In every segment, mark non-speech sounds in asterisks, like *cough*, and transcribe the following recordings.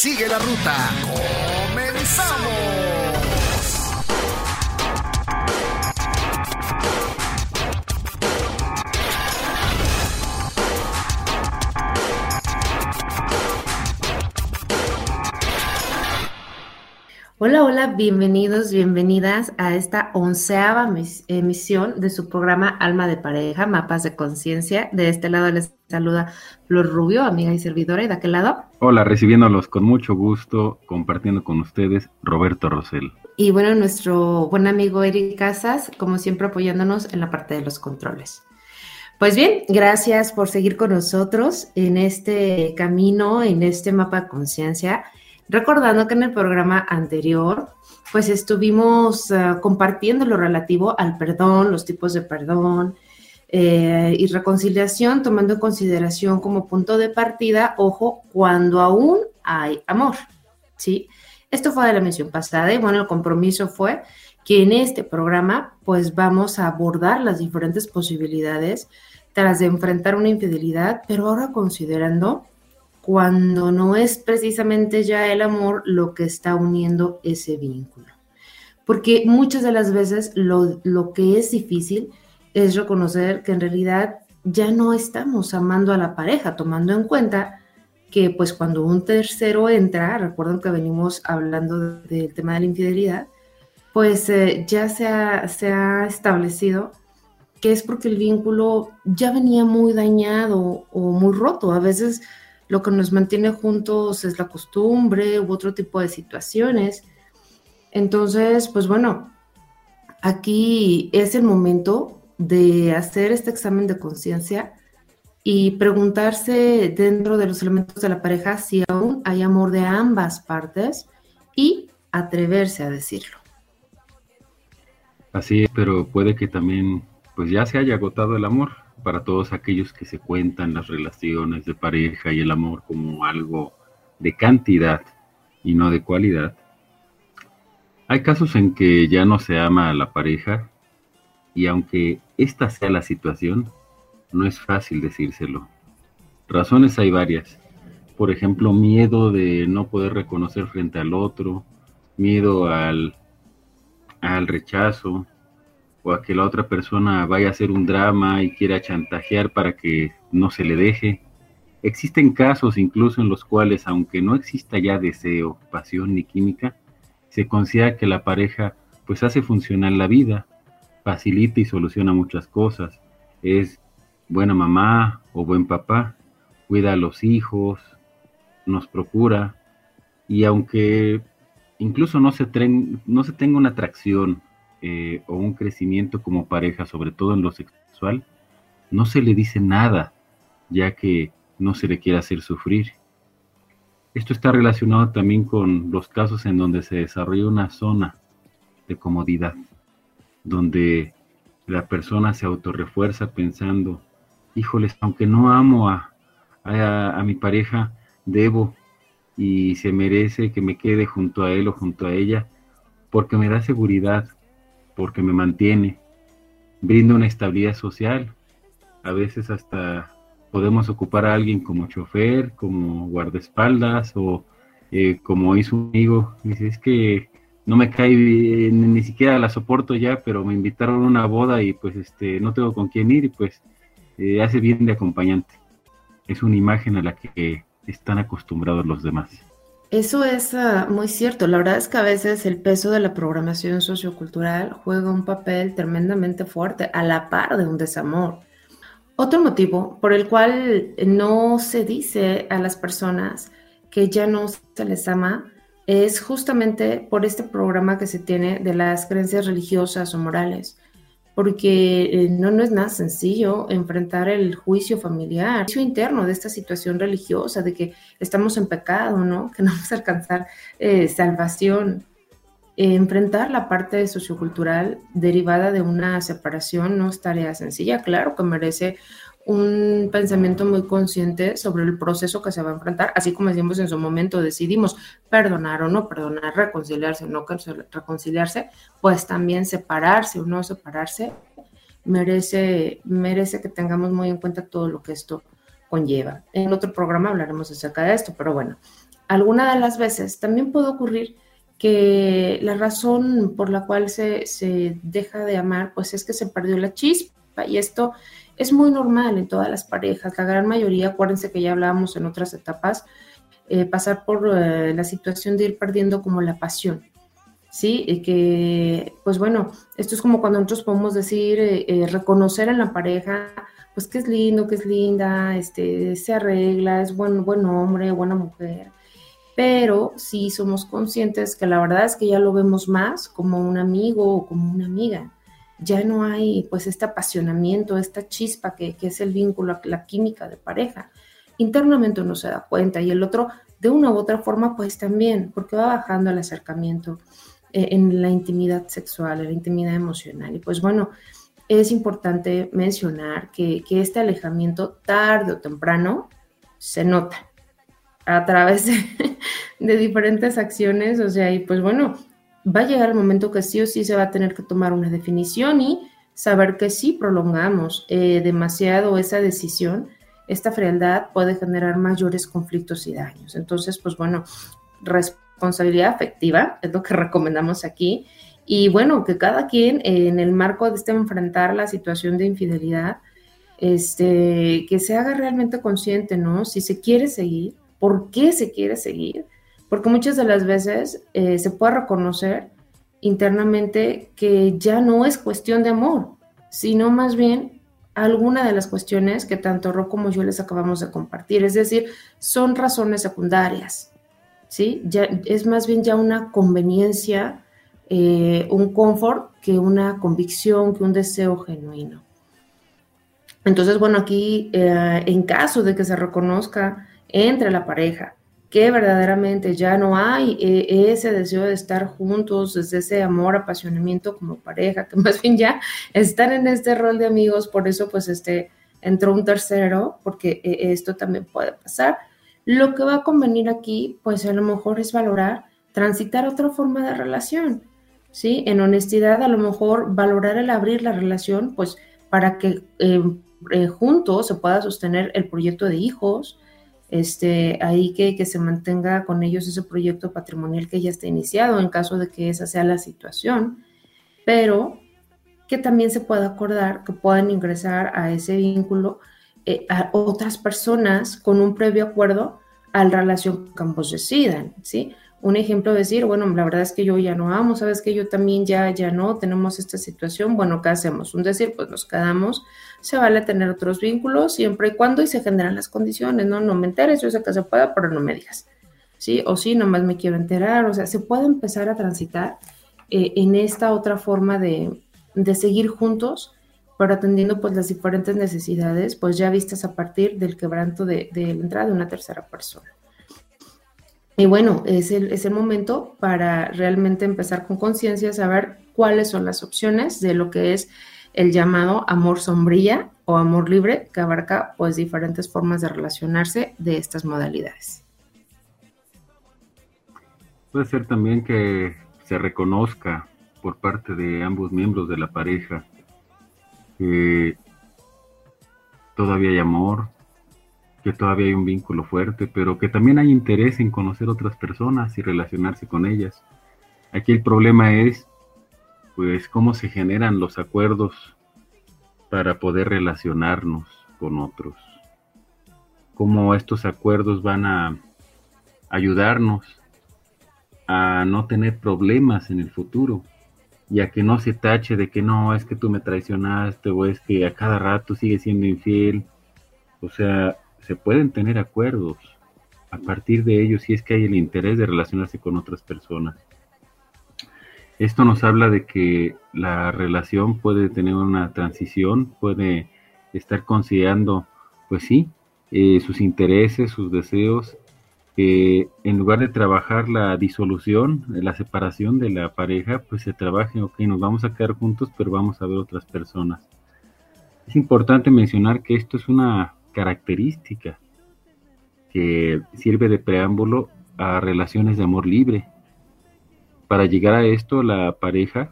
Sigue la ruta. ¡Comenzamos! Hola, hola, bienvenidos, bienvenidas a esta onceava mis- emisión de su programa Alma de Pareja, Mapas de Conciencia. De este lado les saluda Flor Rubio, amiga y servidora, y de aquel lado. Hola, recibiéndolos con mucho gusto, compartiendo con ustedes Roberto Rosell. Y bueno, nuestro buen amigo Eric Casas, como siempre apoyándonos en la parte de los controles. Pues bien, gracias por seguir con nosotros en este camino, en este mapa de conciencia. Recordando que en el programa anterior, pues estuvimos eh, compartiendo lo relativo al perdón, los tipos de perdón eh, y reconciliación, tomando en consideración como punto de partida, ojo, cuando aún hay amor, ¿sí? Esto fue de la misión pasada y bueno, el compromiso fue que en este programa pues vamos a abordar las diferentes posibilidades tras de enfrentar una infidelidad, pero ahora considerando cuando no es precisamente ya el amor lo que está uniendo ese vínculo. Porque muchas de las veces lo, lo que es difícil es reconocer que en realidad ya no estamos amando a la pareja, tomando en cuenta que pues cuando un tercero entra, recuerden que venimos hablando de- del tema de la infidelidad, pues eh, ya se ha, se ha establecido que es porque el vínculo ya venía muy dañado o muy roto. A veces lo que nos mantiene juntos es la costumbre u otro tipo de situaciones. Entonces, pues bueno, aquí es el momento de hacer este examen de conciencia y preguntarse dentro de los elementos de la pareja si aún hay amor de ambas partes y atreverse a decirlo. Así es, pero puede que también pues ya se haya agotado el amor para todos aquellos que se cuentan las relaciones de pareja y el amor como algo de cantidad y no de cualidad. Hay casos en que ya no se ama a la pareja y aunque esta sea la situación, no es fácil decírselo. Razones hay varias. Por ejemplo, miedo de no poder reconocer frente al otro, miedo al, al rechazo o a que la otra persona vaya a hacer un drama y quiera chantajear para que no se le deje. Existen casos incluso en los cuales, aunque no exista ya deseo, pasión ni química, se considera que la pareja pues hace funcionar la vida, facilita y soluciona muchas cosas. Es buena mamá o buen papá, cuida a los hijos, nos procura y aunque incluso no se, tenga una atracción eh, o un crecimiento como pareja, sobre todo en lo sexual, no se le dice nada, ya que no se le quiere hacer sufrir. Esto está relacionado también con los casos en donde se desarrolla una zona de comodidad, donde la persona se autorrefuerza pensando, híjoles, aunque no amo a, a, mi pareja, debo y se merece que me quede junto a él o junto a ella, porque me da seguridad, porque me mantiene, brinda una estabilidad social. A veces hasta podemos ocupar a alguien como chofer, como guardaespaldas o eh, como hizo un amigo. Dice, es que no me cae bien, ni siquiera la soporto ya, pero me invitaron a una boda y pues este no tengo con quién ir y pues eh, hace bien de acompañante. Es una imagen a la que están acostumbrados los demás. Eso es uh, muy cierto. La verdad es que a veces el peso de la programación sociocultural juega un papel tremendamente fuerte a la par de un desamor. Otro motivo por el cual no se dice a las personas que ya no se les ama es justamente por este programa que se tiene de las creencias religiosas o morales porque eh, no, no es nada sencillo enfrentar el juicio familiar, el juicio interno de esta situación religiosa, de que estamos en pecado, ¿no? *laughs* Que no vamos a alcanzar eh, salvación. enfrentar la parte sociocultural derivada de una separación no es tarea sencilla, claro que merece un pensamiento muy consciente sobre el proceso que se va a enfrentar, así como decimos en su momento, decidimos perdonar o no perdonar, reconciliarse o no reconciliarse, pues también separarse o no separarse merece, merece que tengamos muy en cuenta todo lo que esto conlleva. En otro programa hablaremos acerca de esto, pero bueno, alguna de las veces también puede ocurrir que la razón por la cual se, se deja de amar, pues es que se perdió la chispa y esto es muy normal en todas las parejas, la gran mayoría, acuérdense que ya hablábamos en otras etapas, eh, pasar por eh, la situación de ir perdiendo como la pasión, ¿sí? Y que, pues bueno, esto es como cuando nosotros podemos decir, eh, reconocer en la pareja, pues que es lindo, que es linda, este, se arregla, es buen, buen hombre, buena mujer, pero sí somos conscientes que la verdad es que ya lo vemos más como un amigo o como una amiga ya no hay pues este apasionamiento, esta chispa que, es el vínculo, la química de pareja. Internamente uno se da cuenta y el otro de una u otra forma pues también, porque va bajando el acercamiento eh, en la intimidad sexual, en la intimidad emocional. Y pues bueno, es importante mencionar que, que este alejamiento tarde o temprano se nota a través de, *laughs* de diferentes acciones, o sea, y pues bueno, va a llegar el momento que sí o sí se va a tener que tomar una definición y saber que si prolongamos eh, demasiado esa decisión, esta frialdad puede generar mayores conflictos y daños. Entonces, pues bueno, responsabilidad afectiva es lo que *laughs* recomendamos aquí. Y bueno, que cada quien en el marco de este enfrentar la situación de infidelidad, este, que se haga realmente consciente, ¿no? Si se quiere seguir, por qué se quiere seguir, porque muchas de las veces eh, se puede reconocer internamente que ya no es cuestión de amor, sino más bien alguna de las cuestiones que tanto Ro como yo les acabamos de compartir, es decir, son razones secundarias, ¿sí? Ya, es más bien ya una conveniencia, eh, un confort que una convicción, que un deseo genuino. Entonces, bueno, aquí eh, en caso de que se reconozca entre la pareja que verdaderamente ya no hay eh, ese deseo de estar juntos, desde ese amor, apasionamiento como pareja, que *laughs* más bien ya están en este rol de amigos, por eso pues este entró un tercero, porque eh, esto también puede pasar. Lo que va a convenir aquí, pues a lo mejor es valorar, transitar otra forma de relación, ¿sí? En honestidad, a lo mejor valorar el abrir la relación, pues para que eh, juntos se pueda sostener el proyecto de hijos, este, ahí que, que, se mantenga con ellos ese proyecto patrimonial que ya está iniciado en caso de que esa sea la situación, pero que también se pueda acordar que puedan ingresar a ese vínculo eh, a otras personas con un previo acuerdo a la relación que ambos decidan, ¿sí? Un ejemplo decir, bueno, la verdad es que yo ya no amo, sabes que yo también ya, ya no, tenemos esta situación, bueno, ¿qué hacemos? Un decir, pues nos quedamos, se vale tener otros vínculos siempre y cuando y se generan las condiciones, ¿no? No me enteres, yo sé que se puede, pero no me digas, ¿sí? O sí, nomás me quiero enterar, o sea, se puede empezar a transitar eh, en esta otra forma de, de seguir juntos, pero atendiendo pues las diferentes necesidades, pues ya vistas a partir del quebranto de, de la entrada de una tercera persona. Y bueno, es el, es el momento para realmente empezar con conciencia, saber cuáles son las opciones de lo que es el llamado amor sombrilla o amor libre, que abarca pues diferentes formas de relacionarse de estas modalidades. Puede ser también que se reconozca por parte de ambos miembros de la pareja que todavía hay amor, que todavía hay un vínculo fuerte, pero que también hay interés en conocer otras personas y relacionarse con ellas. Aquí el problema es, pues, cómo se generan los acuerdos para poder relacionarnos con otros. Cómo estos acuerdos van a ayudarnos a no tener problemas en el futuro y a que no se tache de que no, es que tú me traicionaste o es que a cada rato sigue siendo infiel. O sea, se pueden tener acuerdos a partir de ellos si es que hay el interés de relacionarse con otras personas. Esto nos habla de que la relación puede tener una transición, puede estar considerando, pues sí, eh, sus intereses, sus deseos, que en lugar de trabajar la disolución, la separación de la pareja, pues se trabaje, ok, nos vamos a quedar juntos, pero vamos a ver otras personas. Es importante mencionar que esto es una característica que sirve de preámbulo a relaciones de amor libre. Para llegar a esto, la pareja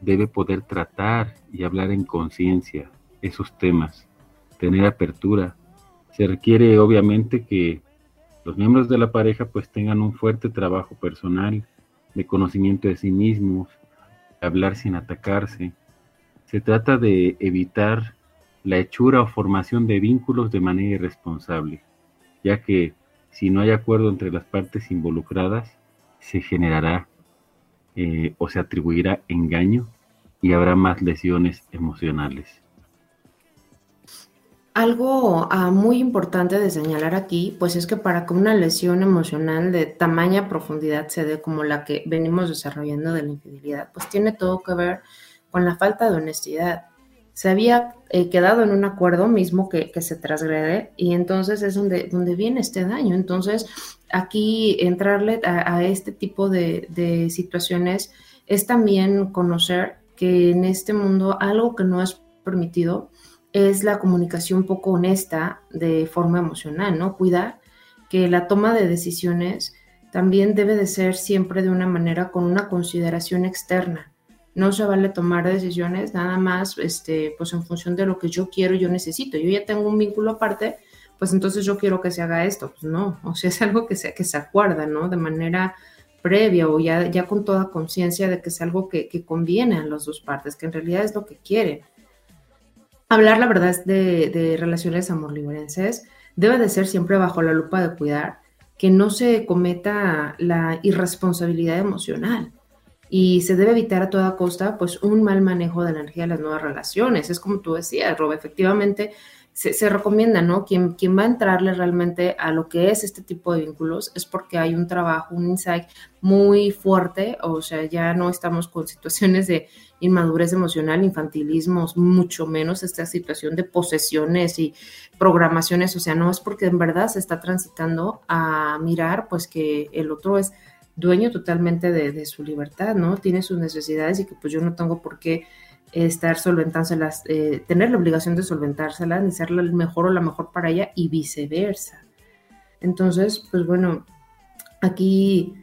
debe poder tratar y hablar en conciencia esos temas, tener apertura. Se requiere obviamente que los miembros de la pareja pues tengan un fuerte trabajo personal de conocimiento de sí mismos, hablar sin atacarse. Se trata de evitar la hechura o formación de vínculos de manera irresponsable, ya que si no hay acuerdo entre las partes involucradas, se generará eh, o se atribuirá engaño y habrá más lesiones emocionales. Algo ah, muy importante de señalar aquí, pues es que para que una lesión emocional de tamaña profundidad se dé como la que venimos desarrollando de la infidelidad, pues tiene todo que ver con la falta de honestidad. Se había eh, quedado en un acuerdo mismo que, se transgrede y entonces es donde, donde viene este daño. Entonces, aquí entrarle a, este tipo de, de situaciones es también conocer que en este mundo algo que no es permitido es la comunicación poco honesta de forma emocional, ¿no? Cuidar que la toma de decisiones también debe de ser siempre de una manera con una consideración externa. No se vale tomar decisiones nada más este, pues en función de lo que yo quiero yo necesito. Yo ya tengo un vínculo aparte, pues entonces yo quiero que se haga esto. Pues no, *laughs* o sea, es algo que se, que se acuerda, ¿no? De manera previa o ya, ya con toda conciencia de que es algo que, que conviene a las dos partes, que en realidad es lo que quieren hablar la verdad de, relaciones amor-librenses debe de ser siempre bajo la lupa de cuidar que no se cometa la irresponsabilidad emocional y se debe evitar a toda costa pues un mal manejo de la energía de las nuevas relaciones. Es como tú decías, Rob, efectivamente se, recomienda, ¿no? Quien, quien va a entrarle realmente a lo que es este tipo de vínculos es porque hay un trabajo, un insight muy fuerte, o sea, ya no estamos con situaciones de inmadurez emocional, infantilismos, mucho menos esta situación de posesiones y programaciones, o sea, no es porque en verdad se está transitando a mirar pues que el otro es dueño totalmente de, su libertad, ¿no? Tiene sus necesidades y que pues yo no tengo por qué estar solventándoselas, eh, tener la obligación de solventárselas, ni ser la mejor o la mejor para ella y viceversa. Entonces, pues bueno, aquí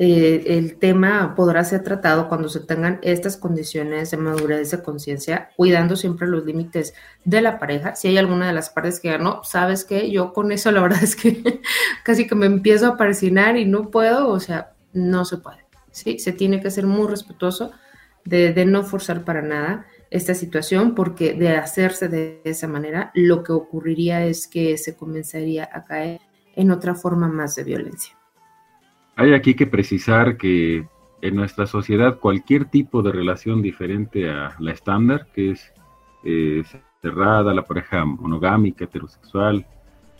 eh, el tema podrá ser tratado cuando se tengan estas condiciones de madurez de conciencia, cuidando siempre los límites de la pareja. Si hay alguna de las partes que no, sabes que yo con eso la verdad es que *laughs* casi que me empiezo a parecinar y no puedo, o sea, no se puede. Sí, se tiene que ser muy respetuoso de, no forzar para nada esta situación, porque de hacerse de esa manera, lo que ocurriría es que se comenzaría a caer en otra forma más de violencia. Hay aquí que precisar que en nuestra sociedad cualquier tipo de relación diferente a la estándar, que es eh, cerrada, la pareja monogámica, heterosexual,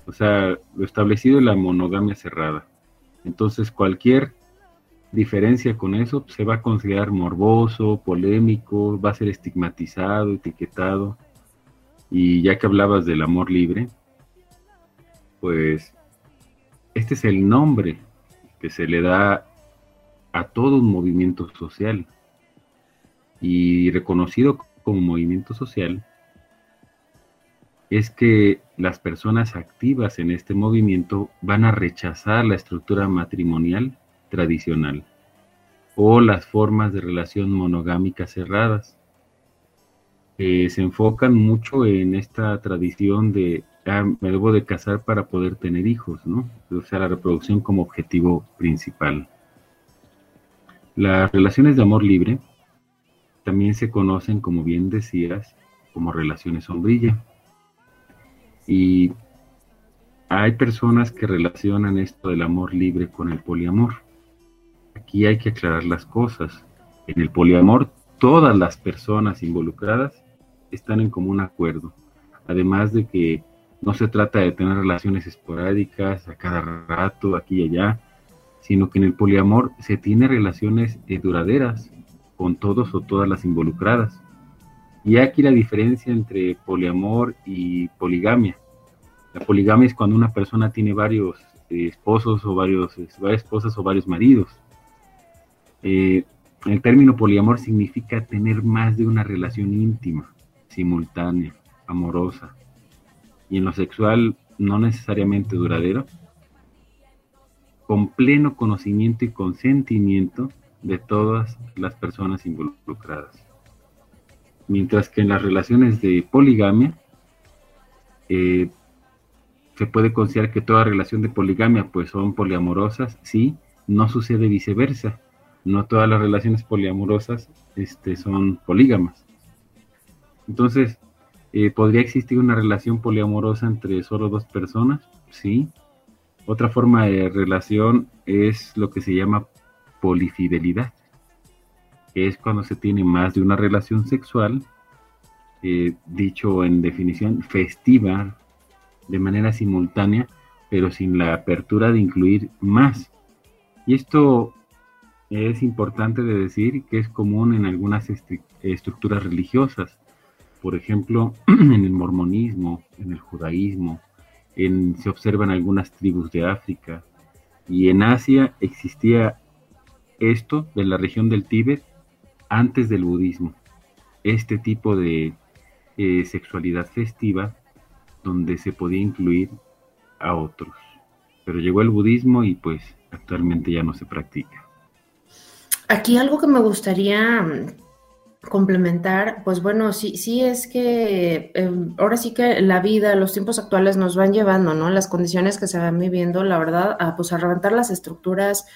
o sea, lo establecido es la monogamia cerrada. Entonces cualquier diferencia con eso, se va a considerar morboso, polémico, va a ser estigmatizado, etiquetado. Y ya que hablabas del amor libre, pues este es el nombre que se le da a todo un movimiento social. Y reconocido como movimiento social, es que las personas activas en este movimiento van a rechazar la estructura matrimonial tradicional o las formas de relación monogámica cerradas. se enfocan mucho en esta tradición de ah, me debo de casar para poder tener hijos, ¿no? O sea, la reproducción como objetivo principal. Las relaciones de amor libre también se conocen, como bien decías, como relaciones sombrilla. Y hay personas que relacionan esto del amor libre con el poliamor aquí hay que aclarar las cosas. En el poliamor, todas las personas involucradas están en común acuerdo. Además de que no se trata de tener relaciones esporádicas a cada rato, aquí y allá, sino que en el poliamor se tiene relaciones eh, duraderas con todos o todas las involucradas. Y aquí la diferencia entre poliamor y poligamia. La poligamia es cuando una persona tiene varios eh, esposos o varios, varias esposas o varios maridos. Eh, el término poliamor significa tener más de una relación íntima, simultánea, amorosa, y en lo sexual no necesariamente duradero, con pleno conocimiento y consentimiento de todas las personas involucradas. Mientras que en las relaciones de poligamia, eh, se puede considerar que toda relación de poligamia pues son poliamorosas, sí, no sucede viceversa. No todas las relaciones poliamorosas este, son polígamas. Entonces, eh, ¿podría existir una relación poliamorosa entre solo dos personas? Sí. Otra forma de relación es lo que se llama polifidelidad, que es cuando se tiene más de una relación sexual, eh, dicho en definición festiva, de manera simultánea, pero sin la apertura de incluir más. Y esto es importante de decir que es común en algunas estructuras religiosas, por ejemplo, *clears throat* en el mormonismo, en el judaísmo, en, se observan algunas tribus de África, y en Asia existía esto de la región del Tíbet antes del budismo, este tipo de eh, sexualidad festiva donde se podía incluir a otros. Pero llegó el budismo y pues actualmente ya no se practica. Aquí algo que me gustaría mm, complementar, pues bueno, sí, sí es que em, ahora sí que la vida, los tiempos actuales nos van llevando, ¿no? Las condiciones que se van viviendo, la verdad, a pues a las estructuras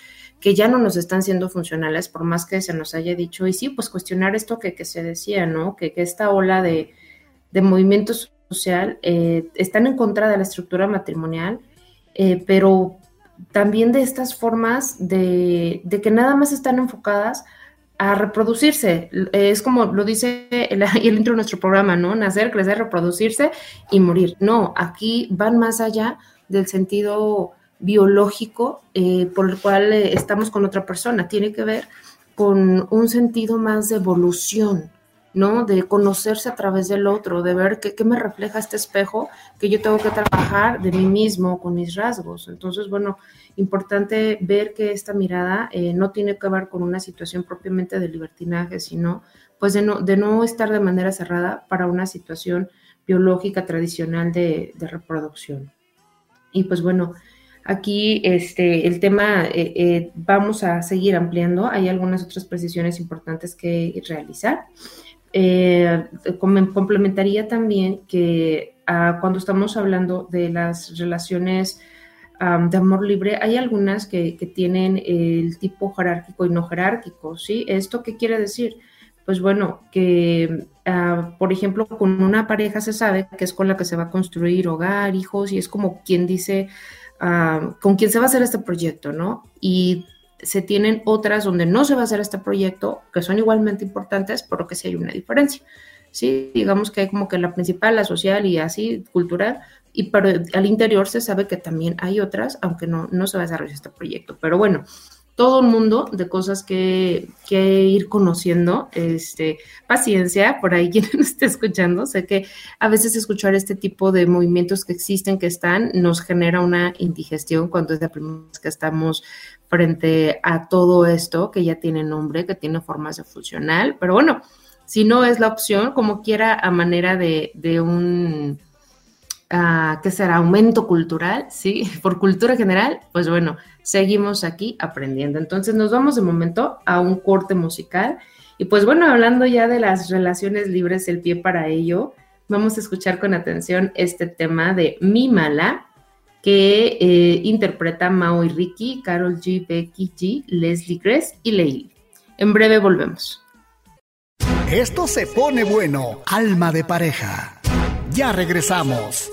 que ya no nos están siendo funcionales, por más que se nos haya dicho, y sí, pues cuestionar esto que, se decía, ¿no? Que, que esta ola de, de movimientos social eh, están en contra de la estructura matrimonial, eh, pero también de estas formas de, que nada más están enfocadas a reproducirse. Es como lo dice el, *laughs* el, intro de nuestro programa, ¿no? Nacer, crecer, reproducirse y morir. No, aquí van más allá del sentido biológico eh, por el cual eh, estamos con otra persona. Tiene que ver con un sentido más de evolución, ¿no? De conocerse a través del otro, de ver qué, qué, me refleja este espejo que yo tengo que trabajar de mí mismo con mis rasgos. Entonces, bueno, importante ver que esta mirada eh, no tiene que ver con una situación propiamente de libertinaje, sino pues de no, de no estar de manera cerrada para una situación biológica tradicional de, de reproducción. Y pues bueno, aquí este, el tema eh, eh, vamos a seguir ampliando. Hay algunas otras precisiones importantes que realizar. Eh, complementaría también que uh, cuando estamos hablando de las relaciones um, de amor libre, hay algunas que, que, tienen el tipo jerárquico y no jerárquico, ¿sí? ¿Esto qué quiere decir? Pues bueno, que uh, por ejemplo con una pareja se sabe que es con la que se va a construir hogar, hijos, y es como quien dice, uh, con quien se va a hacer este proyecto, ¿no? Y se tienen otras donde no se va a hacer este proyecto, que son igualmente importantes, pero que sí hay una diferencia. Sí, digamos que hay como que la principal, la social y así, cultural, y pero al interior se sabe que también hay otras, aunque no, no se va a desarrollar este proyecto. Pero bueno, todo un mundo de cosas que, que, ir conociendo, este, paciencia, por ahí *laughs* quien nos esté escuchando, sé que a veces escuchar este tipo de movimientos que existen, que están, nos genera una indigestión cuando es la primera vez que estamos frente a todo esto que ya tiene nombre, que tiene formas de funcional, pero bueno, si no es la opción, como quiera, a manera de, de un, uh, ¿qué será? Aumento cultural, ¿sí? *laughs* Por cultura general, pues bueno, seguimos aquí aprendiendo. Entonces nos vamos de momento a un corte musical. Y pues bueno, hablando ya de las relaciones libres, el pie para ello, vamos a escuchar con atención este tema de Mi Mala, que eh, interpreta Mao y Ricky, Carol G, Becky G, Leslie Gress y Leil. En breve volvemos. Esto se pone bueno, alma de pareja. Ya regresamos.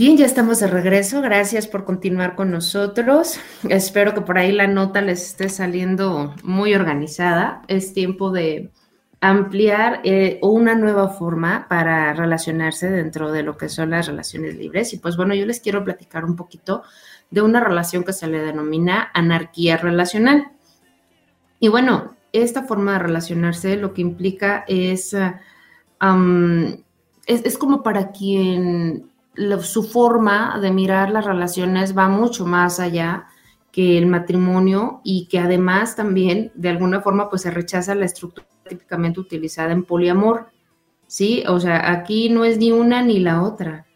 Bien, ya estamos de regreso. Gracias por continuar con nosotros. Espero que por ahí la nota les esté saliendo muy organizada. Es tiempo de ampliar eh, una nueva forma para relacionarse dentro de lo que son las relaciones libres. Y pues bueno, yo les quiero platicar un poquito de una relación que se le denomina anarquía relacional. Y bueno, esta forma de relacionarse lo que implica es, es, como para quien su forma de mirar las relaciones va mucho más allá que el matrimonio y que además también de alguna forma pues se rechaza la estructura típicamente utilizada en poliamor, ¿sí? O sea, aquí no es ni una ni la otra.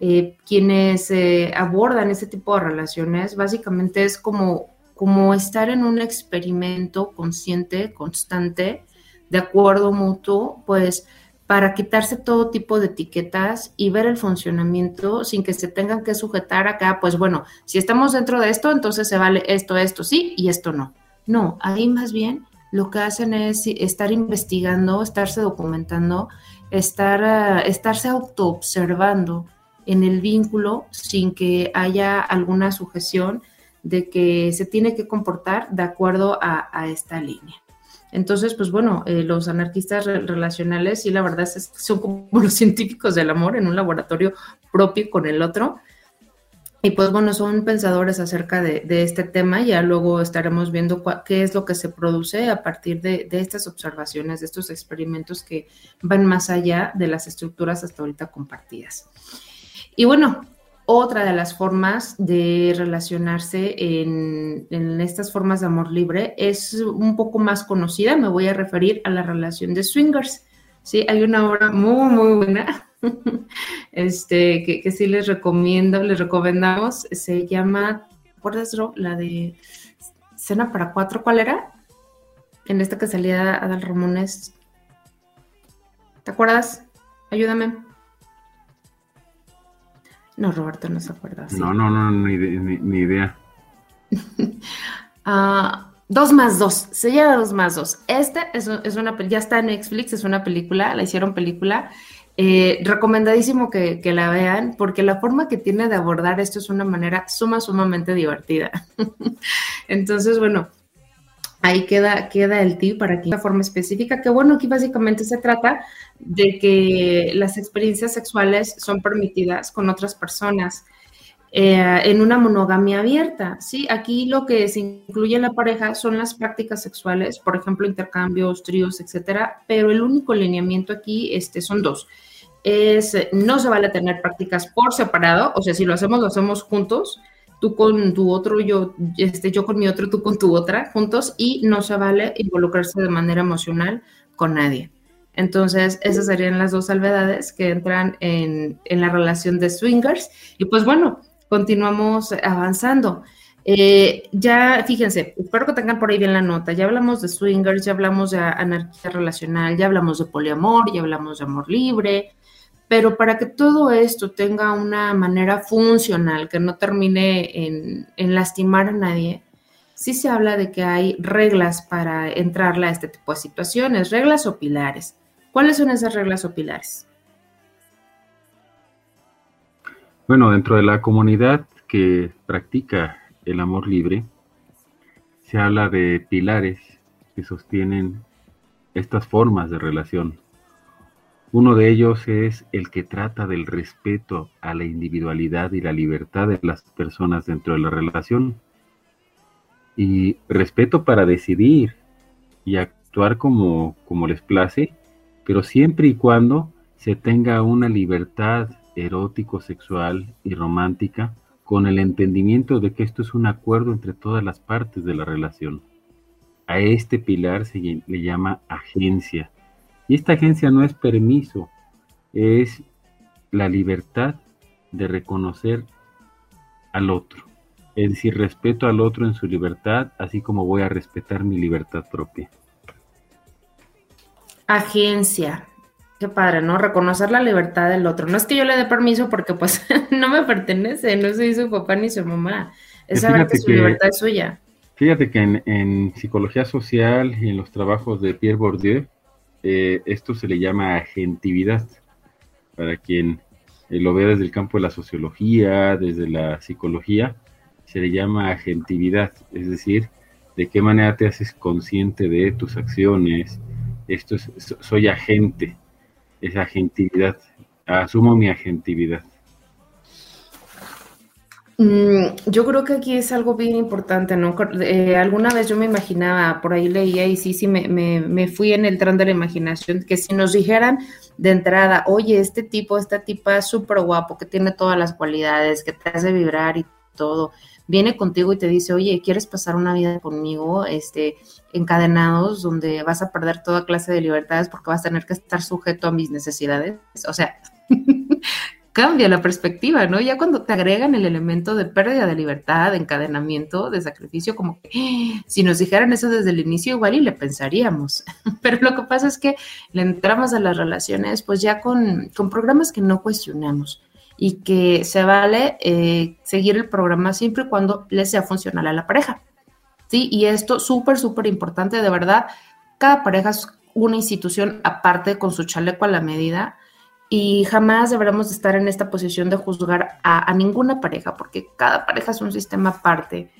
Eh, quienes eh, abordan este tipo de relaciones básicamente es como, como estar en un experimento consciente, constante, de acuerdo mutuo, pues para quitarse todo tipo de etiquetas y ver el funcionamiento sin que se tengan que sujetar acá, pues bueno, si estamos dentro de esto, entonces se vale esto, esto sí y esto no. No, ahí más bien lo que hacen es estar investigando, estarse documentando, estar, uh, estarse autoobservando en el vínculo sin que haya alguna sujeción de que se tiene que comportar de acuerdo a, esta línea. Entonces, pues bueno, eh, los anarquistas relacionales, sí, la verdad son como *laughs* los científicos del amor en un laboratorio propio con el otro, y pues bueno, son pensadores acerca de, este tema, ya luego estaremos viendo qué es lo que se produce a partir de, estas observaciones, de estos experimentos que van más allá de las estructuras hasta ahorita compartidas. Y bueno, otra de las formas de relacionarse en, estas formas de amor libre es un poco más conocida, me voy a referir a la relación de swingers. Sí, hay una obra muy, muy buena *laughs* este, que, sí les recomiendo, les recomendamos, se llama, ¿recuerdas, La de Cena para Cuatro, ¿cuál era? En esta que salía Adal Ramones. ¿Te acuerdas? Ayúdame. No, Roberto no se acuerda. No, no, no, ni, idea. *laughs* Ah, dos más dos, se llama dos más dos. Esta es, es una, ya está en Netflix, es una película, la hicieron película eh, recomendadísimo que, la vean porque la forma que tiene de abordar esto es una manera suma, sumamente divertida. *laughs* Entonces, bueno, ahí queda, queda el tip para que una forma específica, que bueno, aquí básicamente se trata de que las experiencias sexuales son permitidas con otras personas. Eh, en una monogamia abierta, ¿sí? Aquí lo que se incluye en la pareja son las prácticas sexuales, por ejemplo, intercambios, tríos, etcétera, pero el único lineamiento aquí este, son dos. Es, no se vale tener prácticas por separado, o sea, si lo hacemos, lo hacemos juntos, tú con tu otro, yo, este, yo con mi otro, tú con tu otra, juntos, y no se vale involucrarse de manera emocional con nadie. Entonces, esas serían las dos salvedades que entran en, en la relación de swingers. Y pues bueno, continuamos avanzando. Eh, ya, fíjense, espero que tengan por ahí bien la nota. Ya hablamos de swingers, ya hablamos de anarquía relacional, ya hablamos de poliamor, ya hablamos de amor libre, pero para que todo esto tenga una manera funcional, que no termine en, lastimar a nadie, sí se habla de que hay reglas para entrarle a este tipo de situaciones, reglas o pilares. ¿Cuáles son esas reglas o pilares? Bueno, dentro de la comunidad que practica el amor libre, se habla de pilares que sostienen estas formas de relación. Uno de ellos es el que trata del respeto a la individualidad y la libertad de las personas dentro de la relación. Y respeto para decidir y actuar como, como les place, pero siempre y cuando se tenga una libertad erótico, sexual y romántica, con el entendimiento de que esto es un acuerdo entre todas las partes de la relación. A este pilar se le llama agencia. Y esta agencia no es permiso, es la libertad de reconocer al otro. Es decir, respeto al otro en su libertad, así como voy a respetar mi libertad propia. Agencia. Qué padre, ¿no? Reconocer la libertad del otro. No es que yo le dé permiso porque pues *laughs* no me pertenece, no soy su papá ni su mamá. Es saber que su libertad es suya. Fíjate que en, psicología social y en los trabajos de Pierre Bourdieu, eh, esto se le llama agentividad. Para quien eh, lo veo desde el campo de la sociología, desde la psicología, se le llama agentividad, es decir, de qué manera te haces consciente de tus acciones. Esto es, soy agente, es agentividad, asumo mi agentividad. Mm, yo creo que aquí es algo bien importante, ¿no? Eh, alguna vez yo me imaginaba, por ahí leía y sí, sí, me, me, fui en el tren de la imaginación, que si nos dijeran de entrada, oye, este tipo, esta tipa es súper guapo, que tiene todas las cualidades, que te hace vibrar y todo, viene contigo y te dice, oye, ¿quieres pasar una vida conmigo, este, encadenados, donde vas a perder toda clase de libertades porque vas a tener que estar sujeto a mis necesidades? O sea, *laughs* cambia la perspectiva, ¿no? Ya cuando te agregan el elemento de pérdida de libertad, de encadenamiento, de sacrificio, como que ¡ah! si nos dijeran eso desde el inicio, igual y le pensaríamos. *laughs* Pero lo que pasa es que le entramos a las relaciones, pues ya con, con programas que no cuestionamos y que se vale eh, seguir el programa siempre y cuando le sea funcional a la pareja. ¿Sí? Y esto súper, súper importante, de verdad, cada pareja es una institución aparte con su chaleco a la medida y jamás deberemos estar en esta posición de juzgar a, ninguna pareja, porque cada pareja es un sistema aparte.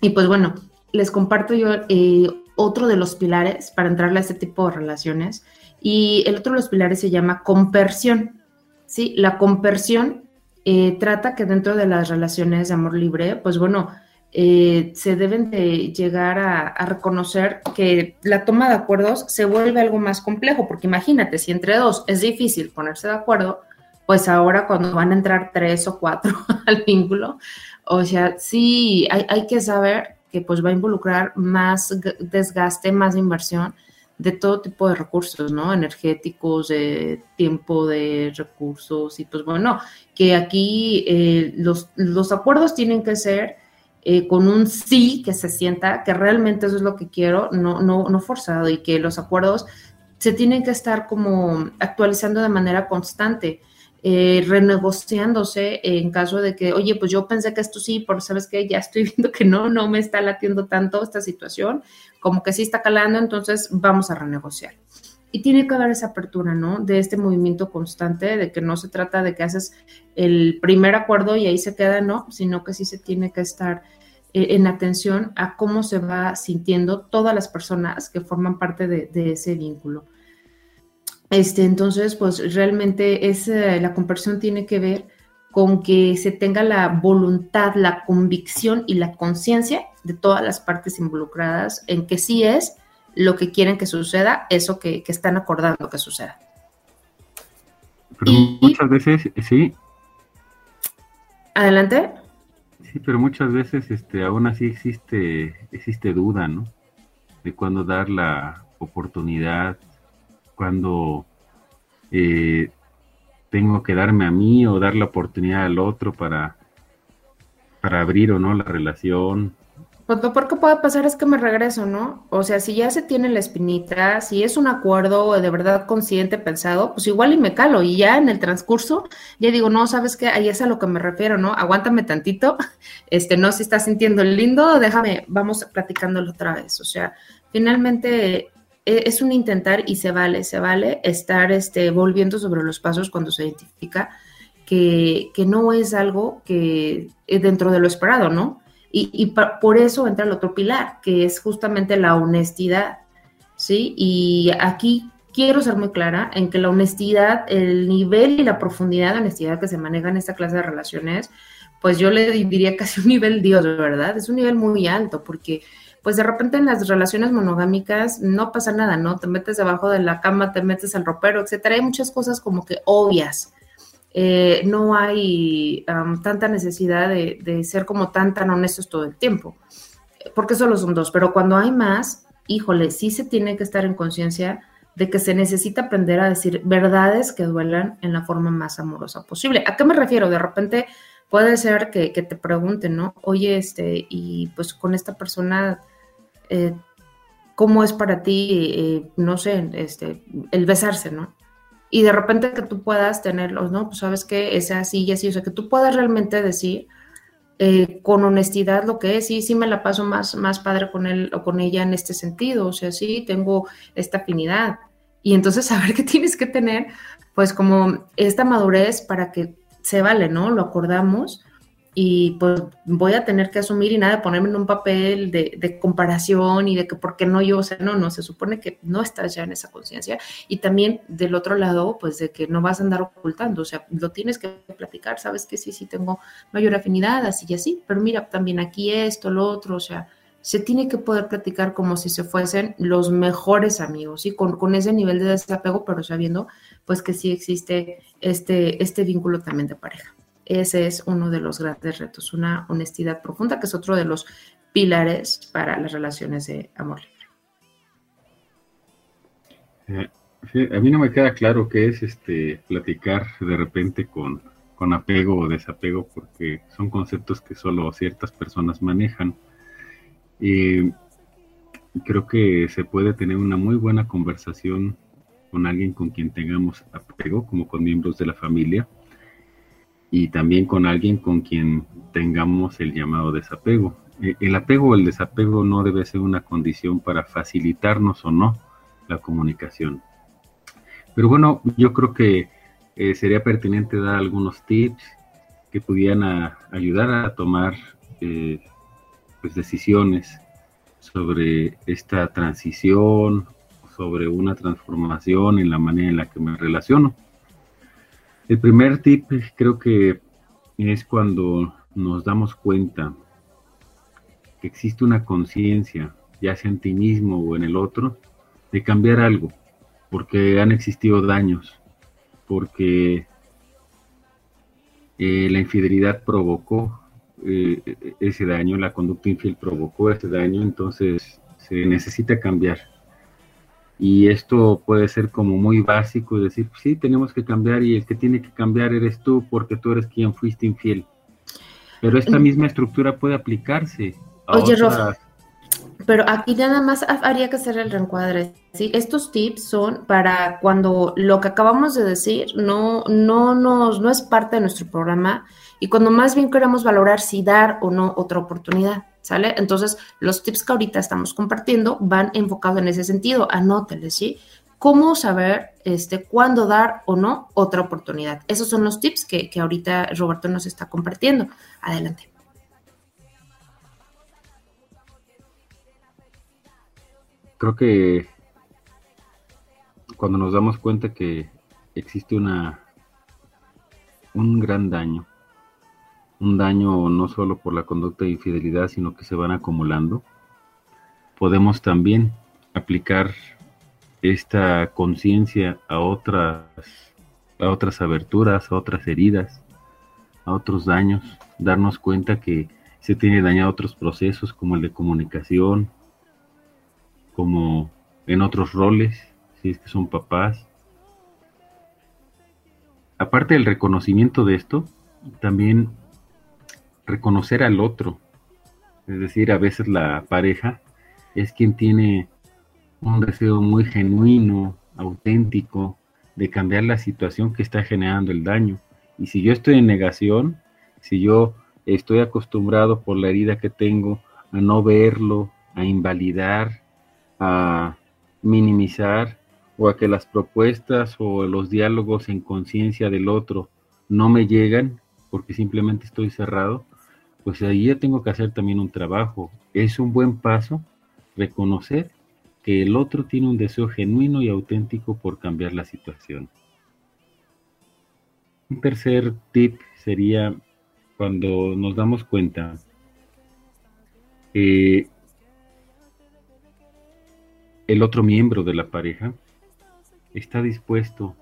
Y pues bueno, les comparto yo eh, otro de los pilares para entrarle a este tipo de relaciones. Y el otro de los pilares se llama compersión. ¿sí? La compersión eh, trata que dentro de las relaciones de amor libre, pues bueno, eh, se deben de llegar a, reconocer que la toma de acuerdos se vuelve algo más complejo, porque imagínate, si entre dos es difícil ponerse de acuerdo, pues ahora cuando van a entrar tres o cuatro *laughs* al vínculo, o sea, sí, hay, hay que saber que pues va a involucrar más desgaste, más inversión de todo tipo de recursos, ¿no? Energéticos, de tiempo, de recursos, y pues bueno, que aquí eh, los, los acuerdos tienen que ser eh, con un sí que se sienta que realmente eso es lo que quiero, no, no, no forzado y que los acuerdos se tienen que estar como actualizando de manera constante. Eh, renegociándose en caso de que, oye, pues yo pensé que esto sí, pero sabes que ya estoy *laughs* viendo que no, no me está latiendo tanto esta situación, como que sí está calando, entonces vamos a renegociar. Y tiene que haber esa apertura, ¿no? De este movimiento constante, de que no se trata de que haces el primer acuerdo y ahí se queda, no, sino que sí se tiene que estar en atención a cómo se va sintiendo todas las personas que forman parte de, ese vínculo. Este, entonces, pues realmente es, la conversión tiene que ver con que se tenga la voluntad, la convicción y la conciencia de todas las partes involucradas en que sí es lo que quieren que suceda, eso que, están acordando que suceda. Pero muchas veces, sí. Adelante. Sí, pero muchas veces este, aún así existe, existe duda, ¿no? De cuándo dar la oportunidad, cuándo eh, tengo que darme a mí o dar la oportunidad al otro para, para abrir o no la relación, pues lo peor que puede pasar es que me regreso, ¿no? O sea, si ya se tiene la espinita, si es un acuerdo de verdad consciente, pensado, pues igual y me calo. Y ya en el transcurso, ya digo, no, ¿sabes qué? Ahí es a lo que me refiero, ¿no? Aguántame tantito. *laughs* Este, no, si estás sintiendo lindo, déjame, vamos platicándolo otra vez. O sea, finalmente e, es un intentar y se vale, se vale estar este, volviendo sobre los pasos cuando se identifica que, que no es algo que eh, dentro de lo esperado, ¿no? Y, por eso entra el otro pilar, que es justamente la honestidad, ¿sí? Y aquí quiero ser muy clara en que la honestidad, el nivel y la profundidad de honestidad que se maneja en esta clase de relaciones, pues yo le diría casi un nivel Dios, ¿verdad? Es un nivel muy alto porque pues de repente en las relaciones monogámicas no pasa nada, ¿no? Te metes debajo de la cama, te metes al ropero, etcétera. Hay muchas cosas como que obvias, eh, no hay tanta necesidad de, ser como tan, tan honestos todo el tiempo, porque solo son dos, pero cuando hay más, híjole, sí se tiene que estar en conciencia de que se necesita aprender a decir verdades que duelan en la forma más amorosa posible. ¿A qué me refiero? De repente puede ser que, te pregunten, ¿no? Oye, este, y pues con esta persona, eh, ¿cómo es para ti, eh, no sé, este, el besarse, ¿no? Y de repente que tú puedas tenerlos, ¿no? Pues sabes que es así y así, o sea, que tú puedas realmente decir eh, con honestidad lo que es, sí, sí me la paso más, más padre con él o con ella en este sentido, o sea, sí, tengo esta afinidad. Y entonces *laughs* saber que tienes que tener, pues como esta madurez para que se vale, ¿no? Lo acordamos y pues voy a tener que asumir y nada, ponerme en un papel de, comparación y de que por qué no yo, o sea, no, no, se supone que no estás ya en esa conciencia y también del otro lado, pues de que no vas a andar ocultando, o sea, lo tienes que platicar, sabes que sí, sí tengo mayor afinidad, así y así, pero mira, también aquí esto, lo otro, o sea, se tiene que poder platicar como si se fuesen los mejores amigos, y con, con ese nivel de desapego, pero sabiendo pues que sí existe este, este vínculo también de pareja. Ese es uno de los grandes retos, una honestidad profunda, que es otro de los pilares para las relaciones de amor libre. Eh, a mí no me queda claro qué es este platicar de repente con, con apego o desapego, porque son conceptos que solo ciertas personas manejan. Y creo que se puede tener una muy buena conversación con alguien con quien tengamos apego, como con miembros de la familia, y también con alguien con quien tengamos el llamado desapego. E, el apego o el desapego no debe ser una condición para facilitarnos o no la comunicación. Pero bueno, yo creo que eh, sería pertinente dar algunos tips que pudieran ayudar a tomar eh, pues, decisiones sobre esta transición, sobre una transformación en la manera en la que me relaciono. El primer tip creo que es cuando nos damos cuenta que existe una conciencia, ya sea en ti mismo o en el otro, de cambiar algo, porque han existido daños, porque eh, la infidelidad provocó eh, ese daño, la conducta infiel provocó ese daño, entonces se necesita cambiar. Y esto puede ser como muy básico decir, pues sí, tenemos que cambiar y el que tiene que cambiar eres tú porque tú eres quien fuiste infiel. Pero esta misma estructura puede aplicarse a Oye, pero aquí nada más haría que hacer el reencuadre. ¿sí? Estos tips son para cuando lo que acabamos de decir no, no, nos, no es parte de nuestro programa y cuando más bien queremos valorar si dar o no otra oportunidad. ¿Sale? Entonces, los tips que ahorita estamos compartiendo van enfocados en ese sentido. Anóteles, ¿sí? Cómo saber este, cuándo dar o no otra oportunidad. Esos son los tips que, que ahorita Roberto nos está compartiendo. Adelante. Creo que cuando nos damos cuenta que existe una un gran daño un daño no solo por la conducta de infidelidad, sino que se van acumulando, podemos también aplicar esta conciencia a otras, a otras aberturas, a otras heridas, a otros daños, darnos cuenta que se tiene dañado otros procesos como el de comunicación, como en otros roles, si es que son papás. Aparte del reconocimiento de esto, también reconocer al otro. Es decir, a veces la pareja es quien tiene un deseo muy genuino, auténtico, de cambiar la situación que está generando el daño. Y si yo estoy en negación, si yo estoy acostumbrado por la herida que tengo a no verlo, a invalidar, a minimizar o a que las propuestas o los diálogos en conciencia del otro no me llegan porque simplemente estoy cerrado, pues ahí ya tengo que hacer también un trabajo. Es un buen paso reconocer que el otro tiene un deseo genuino y auténtico por cambiar la situación. Un tercer tip sería cuando nos damos cuenta que el otro miembro de la pareja está dispuesto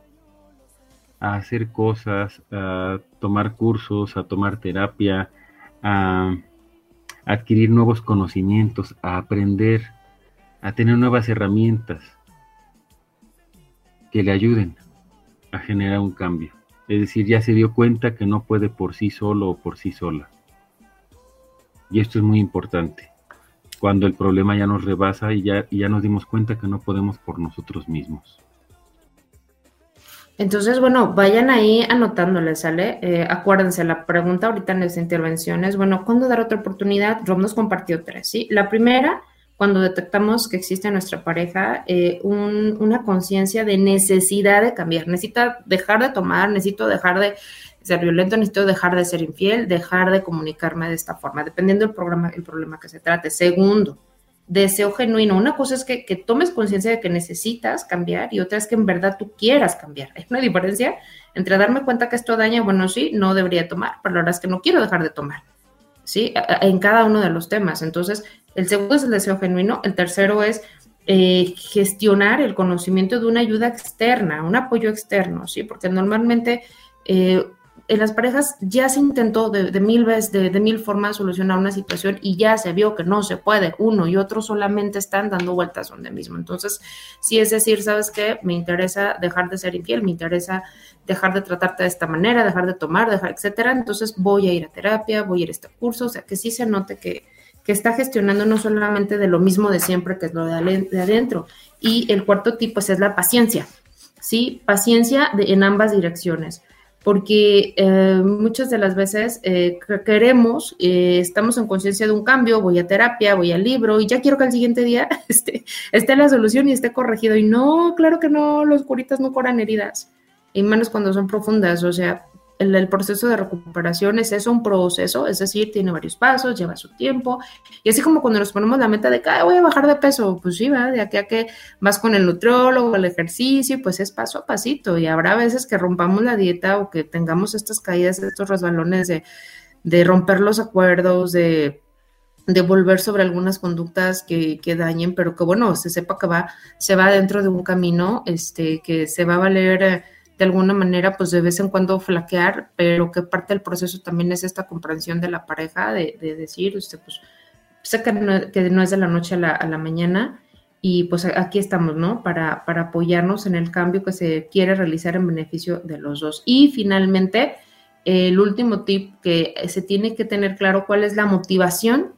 a hacer cosas, a tomar cursos, a tomar terapia, a adquirir nuevos conocimientos, a aprender, a tener nuevas herramientas que le ayuden a generar un cambio. Es decir, ya se dio cuenta que no puede por sí solo o por sí sola. Y esto es muy importante. Cuando el problema ya nos rebasa y ya, y ya nos dimos cuenta que no podemos por nosotros mismos. Entonces, bueno, vayan ahí anotándole, ¿sale? Eh, acuérdense, la pregunta ahorita en las intervenciones, bueno, ¿cuándo dar otra oportunidad? Rob nos compartió tres, ¿sí? La primera, cuando detectamos que existe en nuestra pareja eh, un- una conciencia de necesidad de cambiar. Necesita dejar de tomar, necesito dejar de ser violento, necesito dejar de ser infiel, dejar de comunicarme de esta forma, dependiendo del programa, el problema que se trate. Segundo, deseo genuino. Una cosa es que, que tomes conciencia de que necesitas cambiar y otra es que en verdad tú quieras cambiar. *laughs* Hay una diferencia entre darme cuenta que esto daña, bueno, sí, no debería tomar, pero la verdad es que no quiero dejar de tomar. ¿Sí? En cada uno de los temas. Entonces, el segundo es el deseo genuino, el tercero es eh, gestionar el conocimiento de una ayuda externa, un apoyo externo, ¿sí? Porque normalmente eh, en las parejas ya se intentó de, mil veces, de, mil formas solucionar una situación y ya se vio que no se puede. Uno y otro solamente están dando vueltas donde mismo. Entonces, sí es decir, ¿sabes qué? Me interesa dejar de ser infiel, me interesa dejar de tratarte de esta manera, dejar de tomar, dejar, etcétera. Entonces voy a ir a terapia, voy a ir a este curso, o sea, que sí se note que, que está gestionando no solamente de lo mismo de siempre, que es lo de adentro. Y el cuarto tipo pues, es la paciencia, ¿sí? Paciencia de- en ambas direcciones, porque eh, muchas de las veces eh, que- queremos, eh, estamos en conciencia de un cambio, voy a terapia, voy al libro y ya quiero que al siguiente día *laughs* esté, esté la solución y esté corregido. Y no, claro que no, los curitas no curan heridas, y menos cuando son profundas, o sea, el, proceso de recuperación es eso, un proceso, es decir, tiene varios pasos, lleva su tiempo, y así como cuando nos ponemos la meta de que "Ay, voy a bajar de peso, pues sí, va, de aquí a que vas con el nutriólogo, el ejercicio, pues es paso a pasito, y habrá veces que rompamos la dieta o que tengamos estas caídas, estos resbalones de, de romper los acuerdos, de de volver sobre algunas conductas que, que dañen, pero que bueno, se sepa que va, se va dentro de un camino, este, que se va a valer eh, de alguna manera, pues de vez en cuando flaquear, pero que parte del proceso también es esta comprensión de la pareja, de, de decir, usted, pues, sé que no, que no es de la noche a la, a la mañana, y pues aquí estamos, ¿no? Para, para apoyarnos en el cambio que se quiere realizar en beneficio de los dos. Y finalmente, el último tip que se tiene que tener claro cuál es la motivación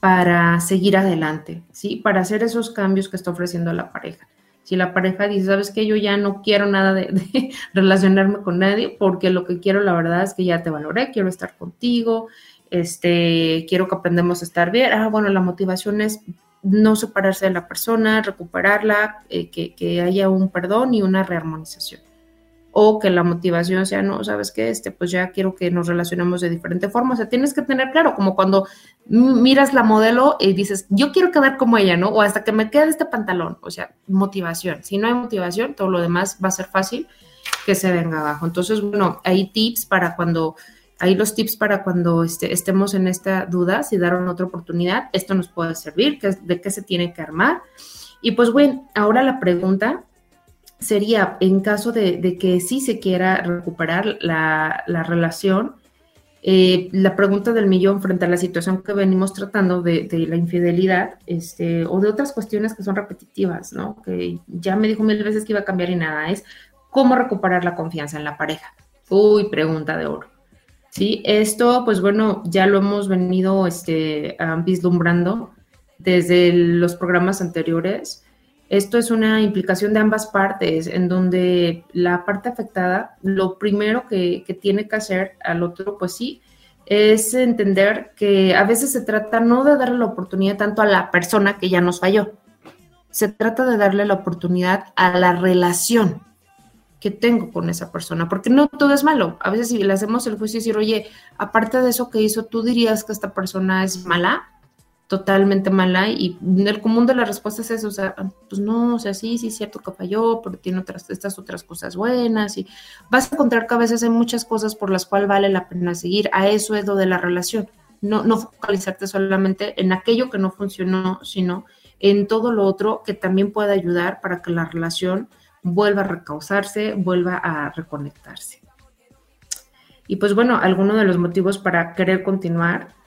para seguir adelante, ¿sí? Para hacer esos cambios que está ofreciendo la pareja. Si la pareja dice, sabes que yo ya no quiero nada de, *laughs* relacionarme con nadie, porque lo que quiero, la verdad, es que ya te valoré, quiero estar contigo, este, quiero que aprendamos a estar bien. Ah, bueno, la motivación es no separarse de la persona, recuperarla, eh, que, que haya un perdón y una rearmonización o que la motivación sea, no, sabes qué, este, pues ya quiero que nos relacionemos de diferente forma. O sea, tienes que tener claro, como cuando miras la modelo y dices, yo quiero quedar como ella, ¿no? O hasta que me quede este pantalón. O sea, motivación. Si no hay motivación, todo lo demás va a ser fácil que se venga abajo. Entonces, bueno, hay tips para cuando, hay los tips para cuando este, estemos en esta duda, si daron otra oportunidad, esto nos puede servir, de qué se tiene que armar. Y pues bueno, ahora la pregunta sería, en caso de, que sí se quiera recuperar la, la relación, eh, la pregunta del millón frente a la situación que venimos tratando de, la infidelidad este, o de otras cuestiones que son repetitivas, ¿no? Que ya me dijo mil veces que iba a cambiar y nada, es cómo recuperar la confianza en la pareja. Uy, pregunta de oro. Sí, esto, pues bueno, ya lo hemos venido este, vislumbrando desde los programas anteriores. Esto es una implicación de ambas partes, en donde la parte afectada, lo primero que, que, tiene que hacer al otro, pues sí, es entender que a veces se trata no de darle la oportunidad tanto a la persona que ya nos falló, se trata de darle la oportunidad a la relación que tengo con esa persona, porque no todo es malo. A veces si le hacemos el juicio y decir, oye, aparte de eso que hizo, ¿tú dirías que esta persona es mala? Totalmente mala y el común de las respuestas es, o sea, pues no, o sea, sí, sí cierto que falló, pero tiene otras, estas otras cosas buenas y vas a encontrar que a veces hay muchas cosas por las cuales vale la pena seguir, a eso es lo de la relación, no, no focalizarte solamente en aquello que no funcionó, sino en todo lo otro que también puede ayudar para que la relación vuelva a recausarse, vuelva a reconectarse. Y pues bueno, alguno de los motivos para querer continuar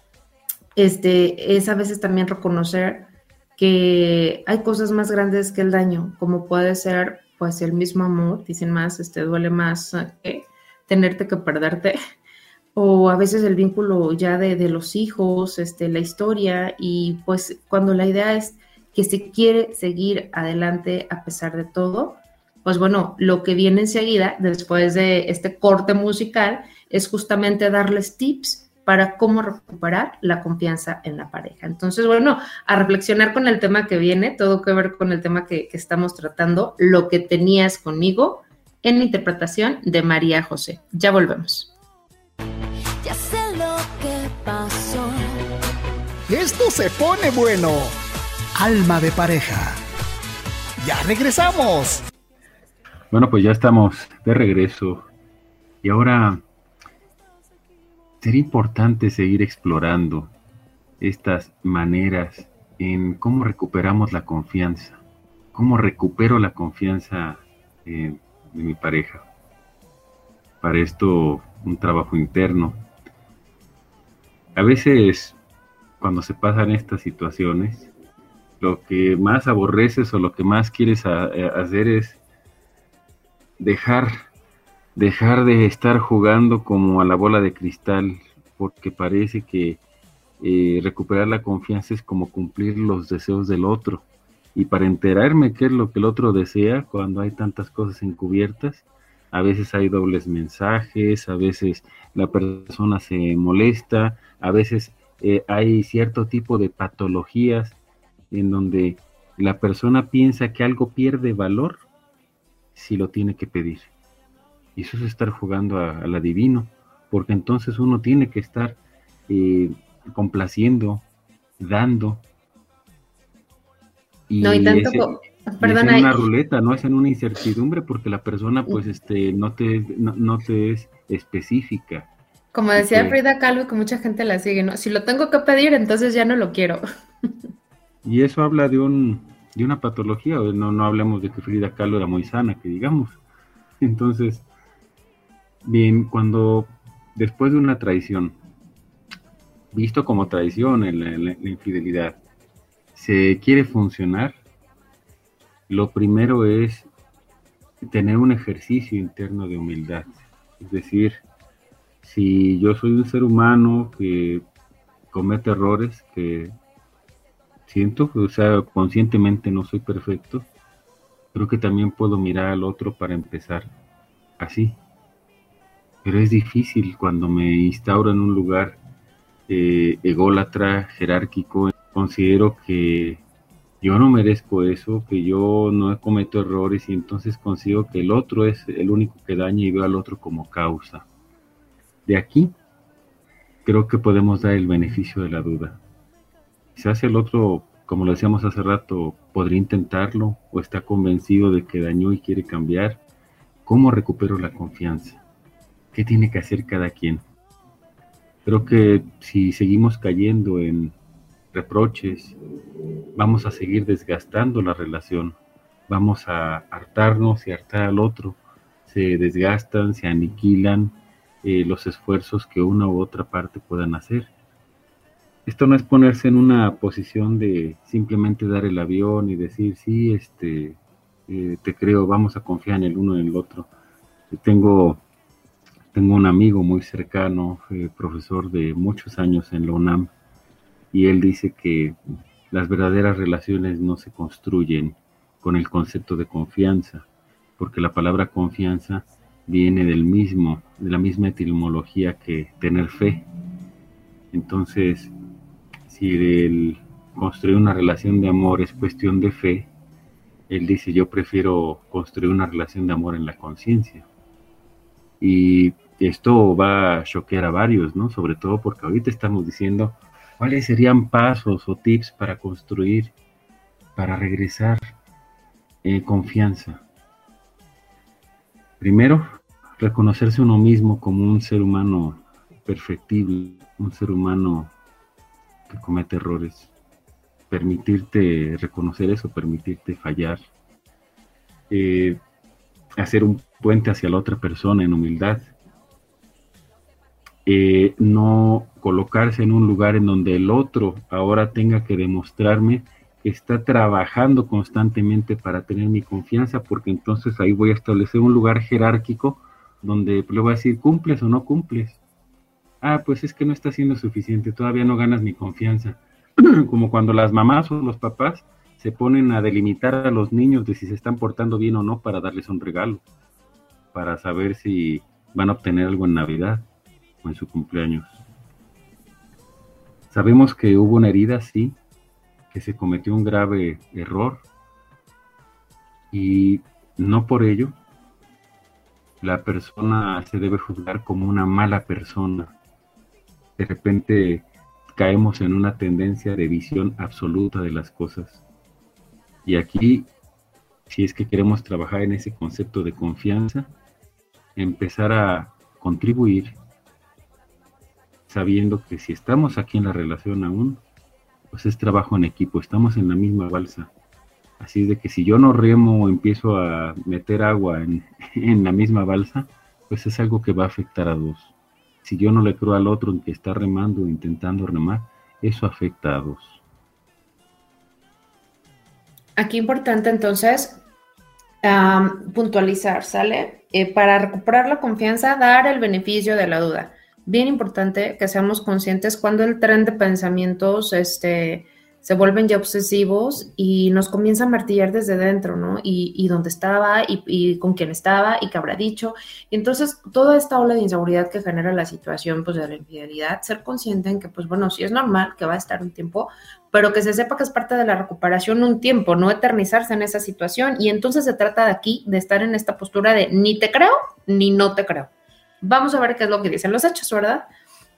este, es a veces también reconocer que hay cosas más grandes que el daño, como puede ser pues el mismo amor, dicen más, este, duele más que tenerte que perderte, *laughs* o a veces el vínculo ya de, de, los hijos, este, la historia, y pues cuando la idea es que se quiere seguir adelante a pesar de todo, pues bueno, lo que viene enseguida, después de este corte musical, es justamente darles tips para cómo recuperar la confianza en la pareja. Entonces, bueno, a reflexionar con el tema que viene, todo que ver con el tema que, que estamos tratando, lo que tenías conmigo en la interpretación de María José. Ya volvemos. Ya sé lo que pasó. Esto se pone bueno. Alma de pareja. Ya regresamos. Bueno, pues ya estamos de regreso. Y ahora sería importante seguir explorando estas maneras en cómo recuperamos la confianza, cómo recupero la confianza eh, de mi pareja. Para esto, un trabajo interno. A veces, cuando se pasan estas situaciones, lo que más aborreces o lo que más quieres a- hacer es dejar, dejar de estar jugando como a la bola de cristal, porque parece que eh, recuperar la confianza es como cumplir los deseos del otro. Y para enterarme qué es lo que el otro desea, cuando hay tantas cosas encubiertas, a veces hay dobles mensajes, a veces la persona se molesta, a veces eh, hay cierto tipo de patologías en donde la persona piensa que algo pierde valor si lo tiene que pedir. Y eso es estar jugando al adivino, porque entonces uno tiene que estar eh, complaciendo, dando. No, y tanto, ese- y perdón, es en una ruleta, no es en una incertidumbre, porque la persona pues este no te, no, no te es específica. como decía. Frida Kahlo, que mucha gente la sigue, ¿no? Si lo tengo que pedir, entonces ya no lo quiero. Y eso habla de un de una patología, no, no hablemos de que Frida Kahlo era muy sana, que digamos. *laughs* Entonces, bien, cuando después de una traición, visto como traición en la, la infidelidad, se quiere funcionar, lo primero es tener un ejercicio interno de humildad. Es decir, si yo soy un ser humano que comete errores, que siento, o sea, conscientemente no soy perfecto, creo que también puedo mirar al otro para empezar así. Pero es difícil cuando me instauro en un lugar eh, ególatra, jerárquico. Considero que yo no merezco eso, que yo no cometo errores y entonces consigo que el otro es el único que daña y veo al otro como causa. De aquí creo que podemos dar el beneficio de la duda. Quizás el otro, como lo decíamos hace rato, podría intentarlo o está convencido de que dañó y quiere cambiar. ¿Cómo recupero la confianza? ¿Qué tiene que hacer cada quien? Creo que si seguimos cayendo en reproches, vamos a seguir desgastando la relación, vamos a hartarnos y hartar al otro, se desgastan, se aniquilan eh, los esfuerzos que una u otra parte puedan hacer. Esto no es ponerse en una posición de simplemente dar el avión y decir, sí, este, eh, te creo, vamos a confiar en el uno y en el otro. Tengo, tengo un amigo muy cercano, eh, profesor de muchos años en la UNAM, y él dice que las verdaderas relaciones no se construyen con el concepto de confianza, porque la palabra confianza viene del mismo, de la misma etimología que tener fe. Entonces, si el construir una relación de amor es cuestión de fe, él dice, yo prefiero construir una relación de amor en la conciencia. Y esto va a choquear a varios, ¿no? Sobre todo porque ahorita estamos diciendo cuáles serían pasos o tips para construir, para regresar eh, confianza. Primero, reconocerse uno mismo como un ser humano perfectible, un ser humano que comete errores. Permitirte reconocer eso, permitirte fallar. Eh, hacer un puente hacia la otra persona en humildad. Eh, no colocarse en un lugar en donde el otro ahora tenga que demostrarme que está trabajando constantemente para tener mi confianza, porque entonces ahí voy a establecer un lugar jerárquico donde le voy a decir, ¿cumples o no cumples? Ah, pues es que no está siendo suficiente, todavía no ganas mi confianza. *clears throat* Como cuando las mamás o los papás se ponen a delimitar a los niños de si se están portando bien o no para darles un regalo, para saber si van a obtener algo en Navidad o en su cumpleaños. Sabemos que hubo una herida, sí, que se cometió un grave error y no por ello la persona se debe juzgar como una mala persona. De repente caemos en una tendencia de visión absoluta de las cosas. Y aquí, si es que queremos trabajar en ese concepto de confianza, empezar a contribuir sabiendo que si estamos aquí en la relación aún, pues es trabajo en equipo, estamos en la misma balsa. Así es de que si yo no remo o empiezo a meter agua en, *laughs* en, la misma balsa, pues es algo que va a afectar a dos. Si yo no le creo al otro en que está remando o intentando remar, eso afecta a dos. Aquí importante entonces puntualizar, ¿sale? Eh, para recuperar la confianza, dar el beneficio de la duda bien importante que seamos conscientes cuando el tren de pensamientos este, se vuelven ya obsesivos y nos comienza a martillar desde dentro, ¿no? Y, dónde estaba y, con quién estaba y qué habrá dicho. Y entonces, toda esta ola de inseguridad que genera la situación, pues, de la infidelidad, ser consciente en que, pues, bueno, sí es normal que va a estar un tiempo, pero que se sepa que es parte de la recuperación un tiempo, no eternizarse en esa situación. Y entonces se trata de aquí, de estar en esta postura de ni te creo, ni no te creo vamos a ver qué es lo que dicen los hechos, ¿verdad?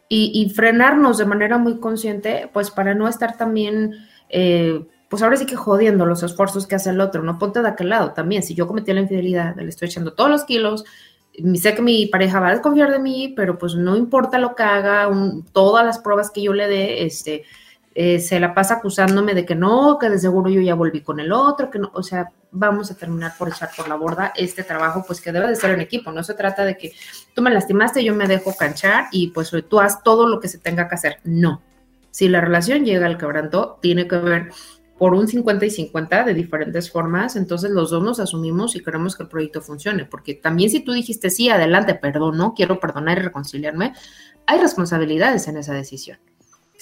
Y, frenarnos de manera muy consciente, pues para no estar también, eh, pues ahora sí que jodiendo los esfuerzos que hace el otro, no ponte de aquel lado también. Si yo cometí la infidelidad, le estoy echando todos los kilos, sé que mi pareja va a desconfiar de mí, pero pues no importa lo que haga, todas las pruebas que yo le dé, este, eh, se la pasa acusándome de que no, que de seguro yo ya volví con el otro, que no, o sea, vamos a terminar por echar por la borda este trabajo, pues que debe de ser en equipo, no se trata de que tú me lastimaste, yo me dejo canchar y pues tú haz todo lo que se tenga que hacer, no. Si la relación llega al quebranto, tiene que ver por un 50 y 50 de diferentes formas, entonces los dos nos asumimos y queremos que el proyecto funcione, porque también si tú dijiste sí, adelante, perdón, no quiero perdonar y reconciliarme, hay responsabilidades en esa decisión.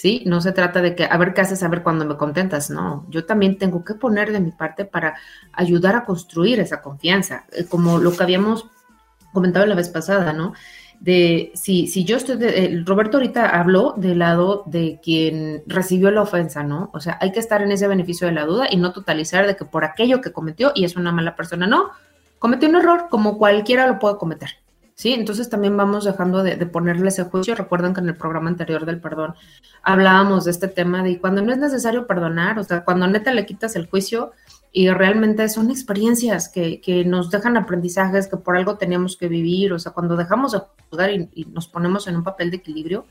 ¿Sí? No se trata de que, a ver qué haces, a ver cuándo me contentas, no, yo también tengo que poner de mi parte para ayudar a construir esa confianza, eh, como lo que habíamos comentado la vez pasada, ¿no? De si, si yo estoy, de, Roberto ahorita habló del lado de quien recibió la ofensa, ¿no? O sea, hay que estar en ese beneficio de la duda y no totalizar de que por aquello que cometió y es una mala persona, no, cometió un error como cualquiera lo puede cometer. ¿Sí? Entonces también vamos dejando de, ponerle ese juicio. Recuerdan que en el programa anterior del perdón hablábamos de este tema de cuando no es necesario perdonar, o sea, cuando neta le quitas el juicio y realmente son experiencias que, nos dejan aprendizajes que por algo teníamos que vivir, o sea, cuando dejamos de juzgar y, nos ponemos en un papel de equilibrio,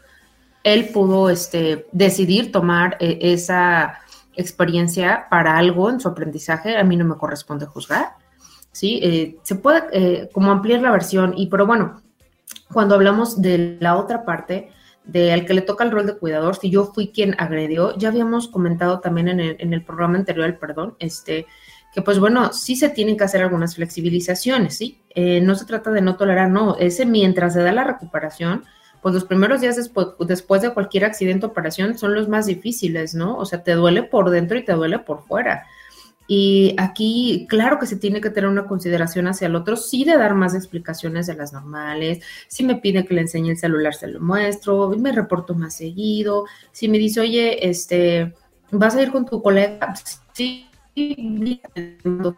él pudo este, decidir tomar eh, esa experiencia para algo en su aprendizaje, a mí no me corresponde juzgar ¿sí? Eh, se puede eh, como ampliar la versión, y pero bueno, cuando hablamos de la otra parte, del que le toca el rol de cuidador, si yo fui quien agredió, ya habíamos comentado también en el, en el programa anterior, el perdón, este, que pues bueno, sí se tienen que hacer algunas flexibilizaciones, ¿sí? Eh, no se trata de no tolerar, no, ese mientras se da la recuperación, pues los primeros días después, después de cualquier accidente o operación son los más difíciles, ¿no? O sea, te duele por dentro y te duele por fuera. Y aquí, claro que se tiene que tener una consideración hacia el otro, sí de dar más explicaciones de las normales. Si me pide que le enseñe el celular, se lo muestro, me reporto más seguido. Si me dice, oye, este, vas a ir con tu colega, sí,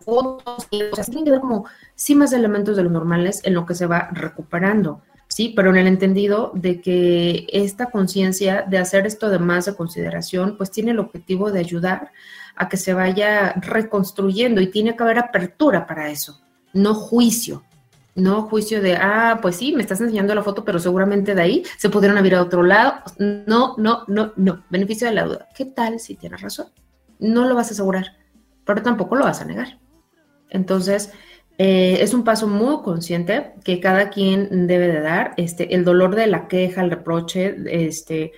fotos, o sea, tiene que dar como sí más elementos de los normales en lo que se va recuperando. Sí, pero en el entendido de que esta conciencia de hacer esto de más de consideración, pues tiene el objetivo de ayudar a que se vaya reconstruyendo y tiene que haber apertura para eso, no juicio. No juicio de, ah, pues sí, me estás enseñando la foto, pero seguramente de ahí se pudieron haber a otro lado. No, no, no, no. Beneficio de la duda. ¿Qué tal si tienes razón? No lo vas a asegurar, pero tampoco lo vas a negar. Entonces, eh, es un paso muy consciente que cada quien debe de dar. Este, el dolor de la queja, el reproche, este,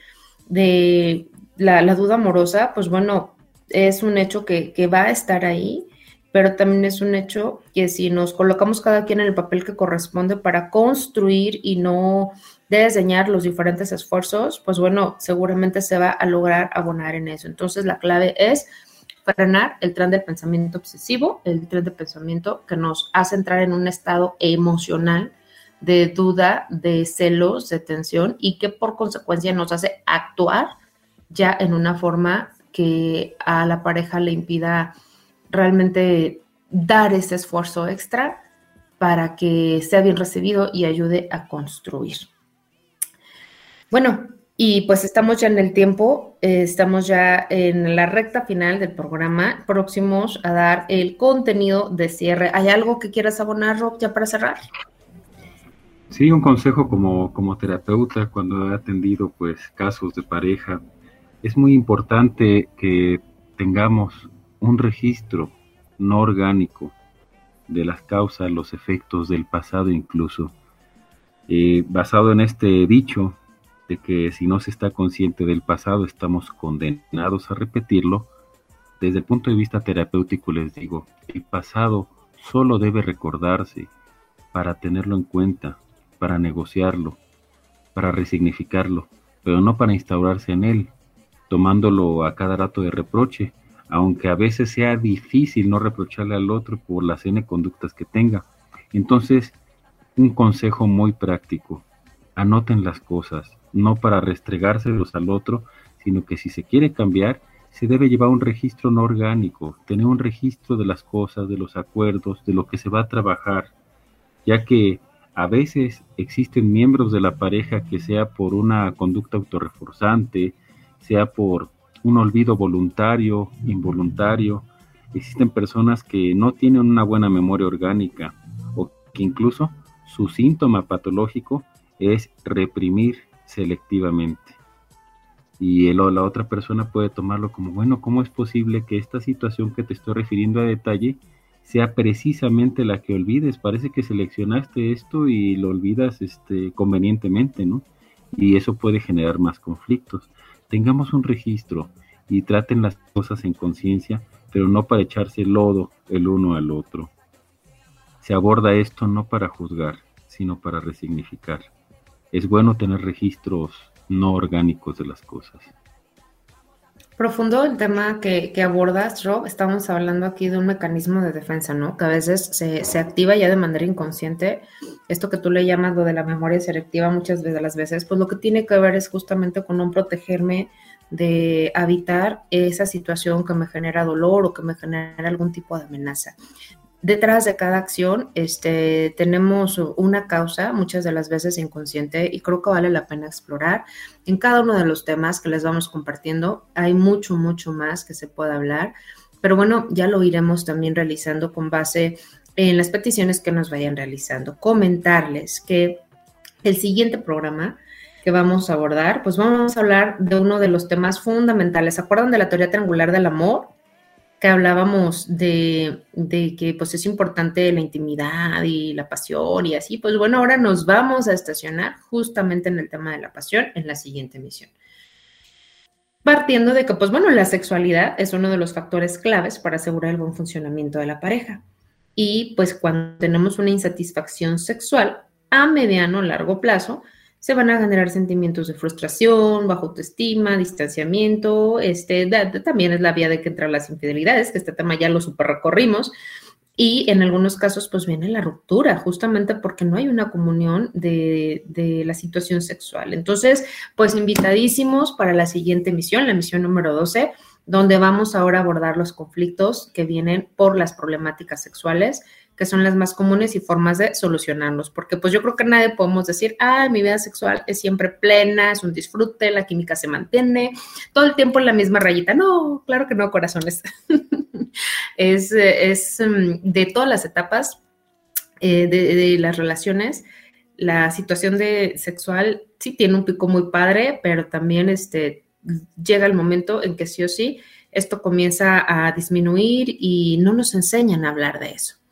de la duda amorosa, pues bueno, es un hecho que, va a estar ahí, pero también es un hecho que si nos colocamos cada quien en el papel que corresponde para construir y no diseñar los diferentes esfuerzos, pues bueno, seguramente se va a lograr abonar en eso. Entonces la clave es frenar el tren del pensamiento obsesivo, el tren de pensamiento que nos hace entrar en un estado emocional de duda, de celos, de tensión y que por consecuencia nos hace actuar ya en una forma que a la pareja le impida realmente dar ese esfuerzo extra para que sea bien recibido y ayude a construir. Bueno, y pues estamos ya en el tiempo, eh, estamos ya en la recta final del programa, próximos a dar el contenido de cierre. ¿Hay algo que quieras abonar, Rob, ya para cerrar? Sí, un consejo como, como terapeuta cuando he atendido pues casos de pareja, es muy importante que tengamos un registro no orgánico de las causas, los efectos del pasado incluso. Eh, basado en este dicho de que si no se está consciente del pasado estamos condenados a repetirlo, desde el punto de vista terapéutico les digo, el pasado solo debe recordarse para tenerlo en cuenta, para negociarlo, para resignificarlo, pero no para instaurarse en él, tomándolo a cada rato de reproche, aunque a veces sea difícil no reprocharle al otro por las N conductas que tenga. Entonces, un consejo muy práctico, anoten las cosas, no para restregárselos al otro, sino que si se quiere cambiar, se debe llevar un registro no orgánico, tener un registro de las cosas, de los acuerdos, de lo que se va a trabajar, ya que a veces existen miembros de la pareja que sea por una conducta autorreforzante, sea por un olvido voluntario, involuntario, existen personas que no tienen una buena memoria orgánica o que incluso su síntoma patológico es reprimir selectivamente. Y él o la otra persona puede tomarlo como, bueno, ¿cómo es posible que esta situación que te estoy refiriendo a detalle sea precisamente la que olvides? Parece que seleccionaste esto y lo olvidas este, convenientemente, ¿no? Y eso puede generar más conflictos. Tengamos un registro y traten las cosas en conciencia, pero no para echarse lodo el uno al otro. Se aborda esto no para juzgar, sino para resignificar es bueno tener registros no orgánicos de las cosas. Profundo el tema que, abordas, Rob. Estamos hablando aquí de un mecanismo de defensa, ¿no? Que a veces se, activa ya de manera inconsciente. Esto que tú le llamas lo de la memoria selectiva muchas veces, las veces, pues lo que tiene que ver es justamente con un protegerme de evitar esa situación que me genera dolor o que me genera algún tipo de amenaza detrás de cada acción este, tenemos una causa, muchas de las veces inconsciente, y creo que vale la pena explorar. En cada uno de los temas que les vamos compartiendo hay mucho, mucho más que se puede hablar, pero bueno, ya lo iremos también realizando con base en las peticiones que nos vayan realizando. Comentarles que el siguiente programa que vamos a abordar, pues vamos a hablar de uno de los temas fundamentales. ¿Se acuerdan de la teoría triangular del amor? Que hablábamos de, que pues es importante la intimidad y la pasión y así, pues bueno, ahora nos vamos a estacionar justamente en el tema de la pasión en la siguiente emisión. Partiendo de que, pues bueno, la sexualidad es uno de los factores claves para asegurar el buen funcionamiento de la pareja. Y pues cuando tenemos una insatisfacción sexual a mediano o largo plazo, se van a generar sentimientos de frustración, bajo autoestima, distanciamiento, este, también es la vía de que entran las infidelidades, que este tema ya lo super recorrimos, y en algunos casos pues viene la ruptura, justamente porque no hay una comunión de, de, la situación sexual. Entonces, pues invitadísimos para la siguiente misión, la misión número 12, donde vamos ahora a abordar los conflictos que vienen por las problemáticas sexuales que son las más comunes y formas de solucionarlos, porque pues yo creo que nadie podemos decir, ah, mi vida sexual es siempre plena, es un disfrute, la química se mantiene, todo el tiempo en la misma rayita. No, claro que no, corazones. *laughs* es, es mm, de todas las etapas eh, de, las relaciones, la situación de sexual sí tiene un pico muy padre, pero también este, llega el momento en que sí o sí esto comienza a disminuir y no nos enseñan a hablar de eso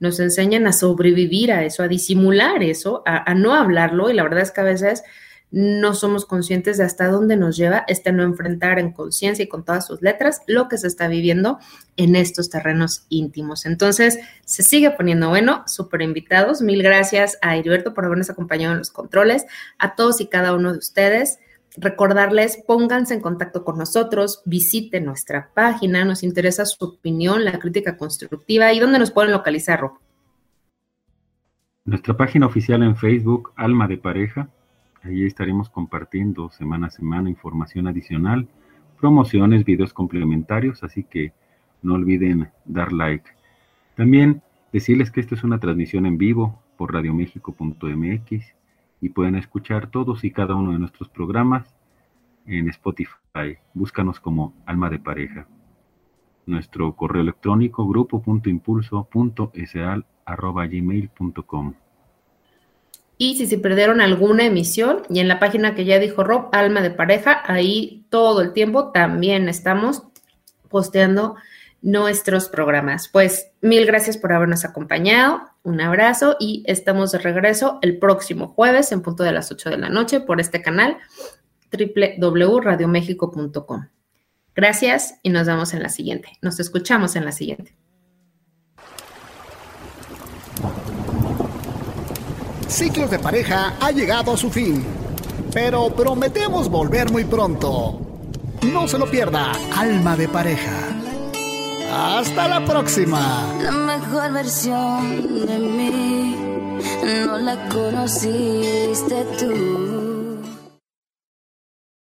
nos enseñan a sobrevivir a eso, a disimular eso, a, no hablarlo y la verdad es que a veces no somos conscientes de hasta dónde nos lleva este no enfrentar en conciencia y con todas sus letras lo que se está viviendo en estos terrenos íntimos. Entonces, se sigue poniendo bueno, súper invitados. Mil gracias a Heriberto por habernos acompañado en los controles, a todos y cada uno de ustedes recordarles, pónganse en contacto con nosotros, visiten nuestra página, nos interesa su opinión, la crítica constructiva y dónde nos pueden localizar, Rob. Nuestra página oficial en Facebook, Alma de Pareja, ahí estaremos compartiendo semana a semana información adicional promociones, videos complementarios, así que no olviden dar like. También decirles que esto es una transmisión en vivo por radioméxico.mx y pueden escuchar todos y cada uno de nuestros programas en Spotify. Búscanos como Alma de Pareja. Nuestro correo electrónico grupo.impulso.esal.gmail.com y si se perdieron alguna emisión, y en la página que ya dijo Rob, Alma de Pareja, ahí todo el tiempo también estamos posteando nuestros programas. Pues mil gracias por habernos acompañado, un abrazo y estamos de regreso el próximo jueves en punto de las 8 de la noche por este canal www.radiomexico.com. Gracias y nos vemos en la siguiente. Nos escuchamos en la siguiente. Ciclos de pareja ha llegado a su fin, pero prometemos volver muy pronto. No se lo pierda, Alma de Pareja. Hasta la próxima. La mejor versión de mí no la conociste tú.